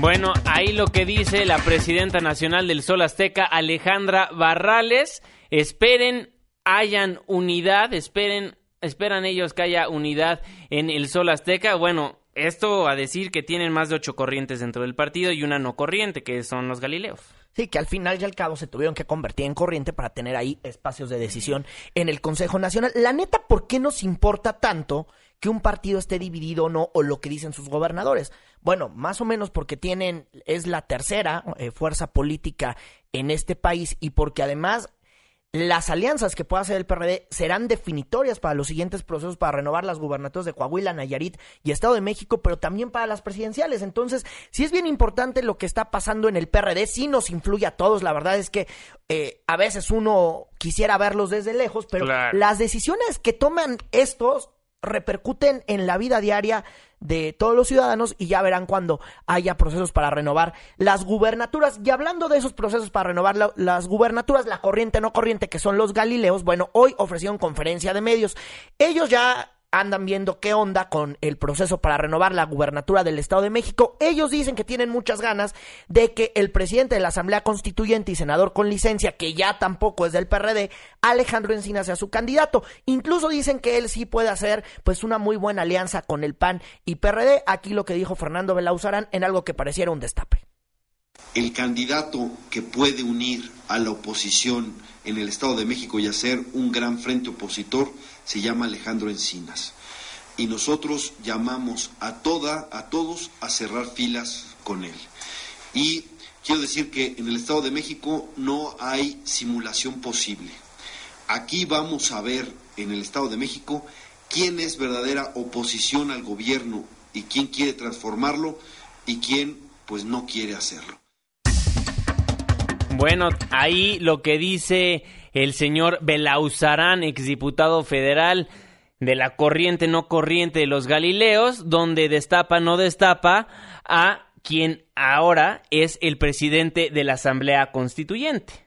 Bueno, ahí lo que dice la presidenta nacional del Sol Azteca, Alejandra Barrales. Esperen hayan unidad, esperen, esperan ellos que haya unidad en el Sol Azteca. Bueno, esto a decir que tienen más de ocho corrientes dentro del partido y una no corriente, que son los Galileos. Sí, que al final y al cabo se tuvieron que convertir en corriente para tener ahí espacios de decisión en el Consejo Nacional. La neta, ¿por qué nos importa tanto que un partido esté dividido o no, o lo que dicen sus gobernadores? Bueno, más o menos porque tienen, es la tercera eh, fuerza política en este país y porque además las alianzas que pueda hacer el PRD serán definitorias para los siguientes procesos para renovar las gubernaturas de Coahuila, Nayarit y Estado de México, pero también para las presidenciales. Entonces, sí es bien importante lo que está pasando en el PRD, sí nos influye a todos. La verdad es que eh, a veces uno quisiera verlos desde lejos, pero las decisiones que toman estos repercuten en la vida diaria de todos los ciudadanos y ya verán cuando haya procesos para renovar las gubernaturas. Y hablando de esos procesos para renovar las gubernaturas, la corriente no corriente que son los Galileos, bueno, hoy ofrecieron conferencia de medios. Ellos ya andan viendo qué onda con el proceso para renovar la gubernatura del Estado de México. Ellos dicen que tienen muchas ganas de que el presidente de la Asamblea Constituyente y senador con licencia, que ya tampoco es del PRD, Alejandro Encina sea su candidato. Incluso dicen que él sí puede hacer pues una muy buena alianza con el PAN y PRD. Aquí lo que dijo Fernando Belauzarán en algo que pareciera un destape. El candidato que puede unir a la oposición en el Estado de México y hacer un gran frente opositor se llama Alejandro Encinas. Y nosotros llamamos a toda, a todos a cerrar filas con él. Y quiero decir que en el Estado de México no hay simulación posible. Aquí vamos a ver en el Estado de México quién es verdadera oposición al gobierno y quién quiere transformarlo y quién pues no quiere hacerlo. Bueno, ahí lo que dice el señor Belauzarán, exdiputado federal de la corriente no corriente de los Galileos, donde destapa no destapa a quien ahora es el presidente de la Asamblea Constituyente.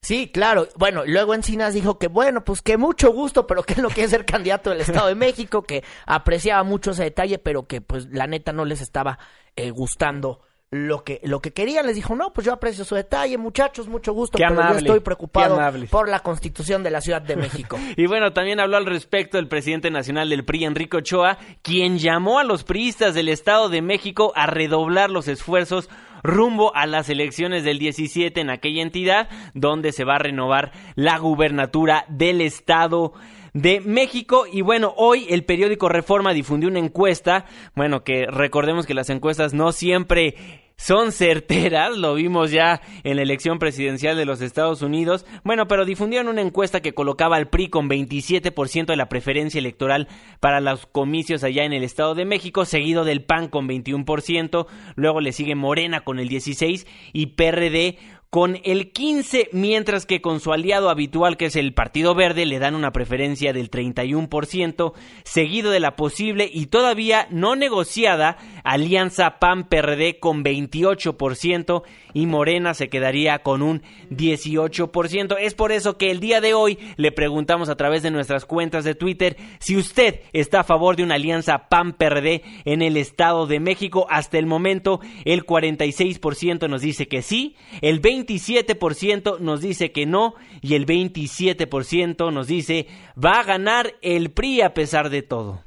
Sí, claro. Bueno, luego Encinas dijo que bueno, pues que mucho gusto, pero que él no quiere ser candidato del Estado de México, que apreciaba mucho ese detalle, pero que pues la neta no les estaba eh, gustando lo que, lo que querían. Les dijo, no, pues yo aprecio su detalle, muchachos, mucho gusto, pero yo estoy preocupado por la constitución de la Ciudad de México. y bueno, también habló al respecto el presidente nacional del PRI, Enrico Ochoa, quien llamó a los priistas del Estado de México a redoblar los esfuerzos rumbo a las elecciones del 17 en aquella entidad, donde se va a renovar la gubernatura del Estado de México. Y bueno, hoy el periódico Reforma difundió una encuesta, bueno, que recordemos que las encuestas no siempre son certeras, lo vimos ya en la elección presidencial de los Estados Unidos. Bueno, pero difundieron una encuesta que colocaba al PRI con 27% de la preferencia electoral para los comicios allá en el Estado de México, seguido del PAN con 21%, luego le sigue Morena con el 16% y PRD con el 15, mientras que con su aliado habitual, que es el Partido Verde, le dan una preferencia del 31%, seguido de la posible y todavía no negociada alianza PAN-PRD con 28% y Morena se quedaría con un 18%. Es por eso que el día de hoy le preguntamos a través de nuestras cuentas de Twitter si usted está a favor de una alianza PAN-PRD en el Estado de México. Hasta el momento el 46% nos dice que sí, el 27% nos dice que no y el 27% nos dice va a ganar el PRI a pesar de todo.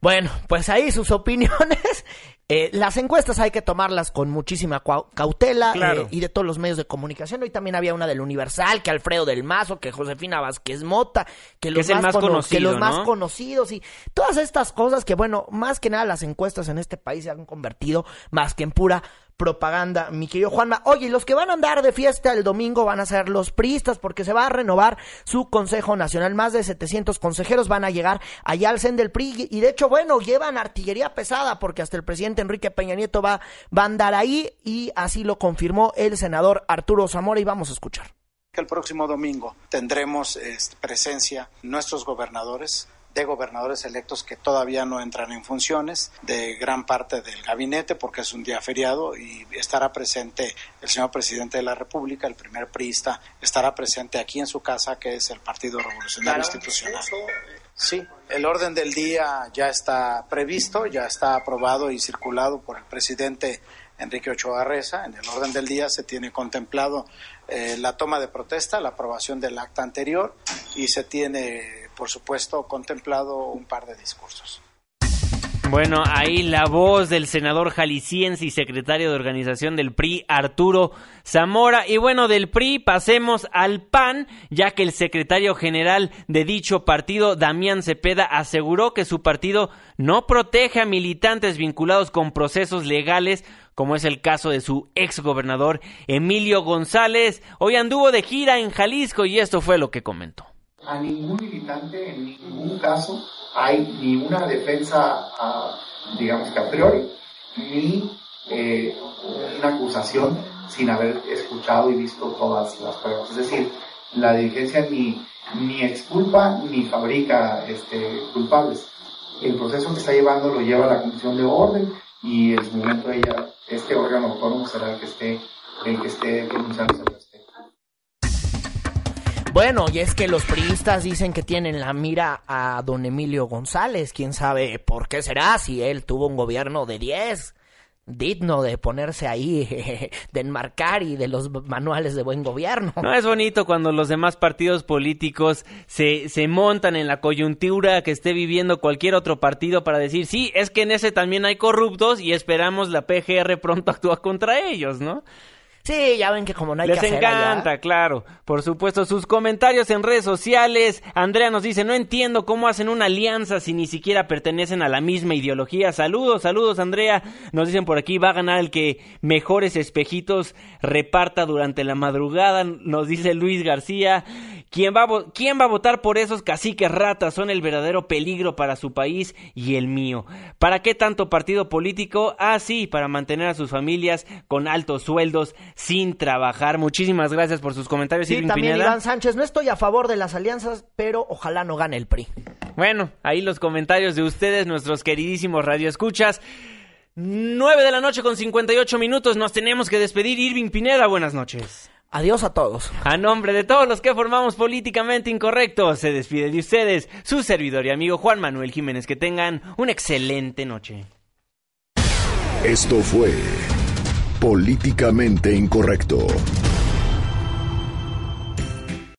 Bueno, pues ahí sus opiniones. Eh, las encuestas hay que tomarlas con muchísima cautela eh, y de todos los medios de comunicación. Hoy también había una del Universal, que Alfredo del Mazo, que Josefina Vázquez Mota, que los, más, que los más conocidos y todas estas cosas que, bueno, más que nada las encuestas en este país se han convertido más que en pura propaganda, mi querido Juanma. Oye, los que van a andar de fiesta el domingo van a ser los priistas porque se va a renovar su Consejo Nacional. Más de 700 consejeros van a llegar allá al CEN del PRI y de hecho, bueno, llevan artillería pesada porque hasta el presidente Enrique Peña Nieto va, va a andar ahí y así lo confirmó el senador Arturo Zamora y vamos a escuchar. El próximo domingo tendremos este, presencia nuestros gobernadores, de gobernadores electos que todavía no entran en funciones, de gran parte del gabinete, porque es un día feriado y estará presente el señor presidente de la República, el primer priista, estará presente aquí en su casa, que es el Partido Revolucionario Institucional. Sí, el orden del día ya está previsto, ya está aprobado y circulado por el presidente Enrique Ochoa Reza. En el orden del día se tiene contemplado eh, la toma de protesta, la aprobación del acta anterior y se tiene, por supuesto, contemplado un par de discursos. Bueno, ahí la voz del senador jalisciense y secretario de organización del PRI, Arturo Zamora. Y bueno, del PRI pasemos al PAN, ya que el secretario general de dicho partido, Damián Cepeda, aseguró que su partido no protege a militantes vinculados con procesos legales como es el caso de su ex gobernador Emilio González. Hoy anduvo de gira en Jalisco y esto fue lo que comentó. A ningún militante, en ningún caso, hay ni una defensa, digamos que a priori, ni eh, una acusación sin haber escuchado y visto todas las pruebas. Es decir, la dirigencia ni, ni exculpa ni fabrica este, culpables. El proceso que está llevando lo lleva la Comisión de Orden y en su momento ella, este órgano autónomo será el que esté, el que esté denunciando bueno, y es que los priistas dicen que tienen la mira a don Emilio González. ¿Quién sabe por qué será si él tuvo un gobierno de 10? digno de ponerse ahí, de enmarcar y de los manuales de buen gobierno. No es bonito cuando los demás partidos políticos se, se montan en la coyuntura que esté viviendo cualquier otro partido para decir, sí, es que en ese también hay corruptos y esperamos la PGR pronto actúa contra ellos, ¿no? Sí, ya ven que como no hay Les que encanta, claro. Por supuesto, sus comentarios en redes sociales. Andrea nos dice, no entiendo cómo hacen una alianza si ni siquiera pertenecen a la misma ideología. Saludos, saludos, Andrea. Nos dicen por aquí, va a ganar el que mejores espejitos reparta durante la madrugada. Nos dice Luis García. ¿Quién va, a ¿Quién va a votar por esos caciques ratas? Son el verdadero peligro para su país y el mío. ¿Para qué tanto partido político? Ah, sí, para mantener a sus familias con altos sueldos sin trabajar. Muchísimas gracias por sus comentarios. Sí, también Iván Sánchez, no estoy a favor de las alianzas, pero ojalá no gane el PRI. Bueno, ahí los comentarios de ustedes, nuestros queridísimos radioescuchas. 9 de la noche con 58 minutos, nos tenemos que despedir. Irving Pineda, buenas noches. Adiós a todos. A nombre de todos los que formamos Políticamente Incorrecto, se despide de ustedes su servidor y amigo Juan Manuel Jiménez. Que tengan una excelente noche. Esto fue Políticamente Incorrecto.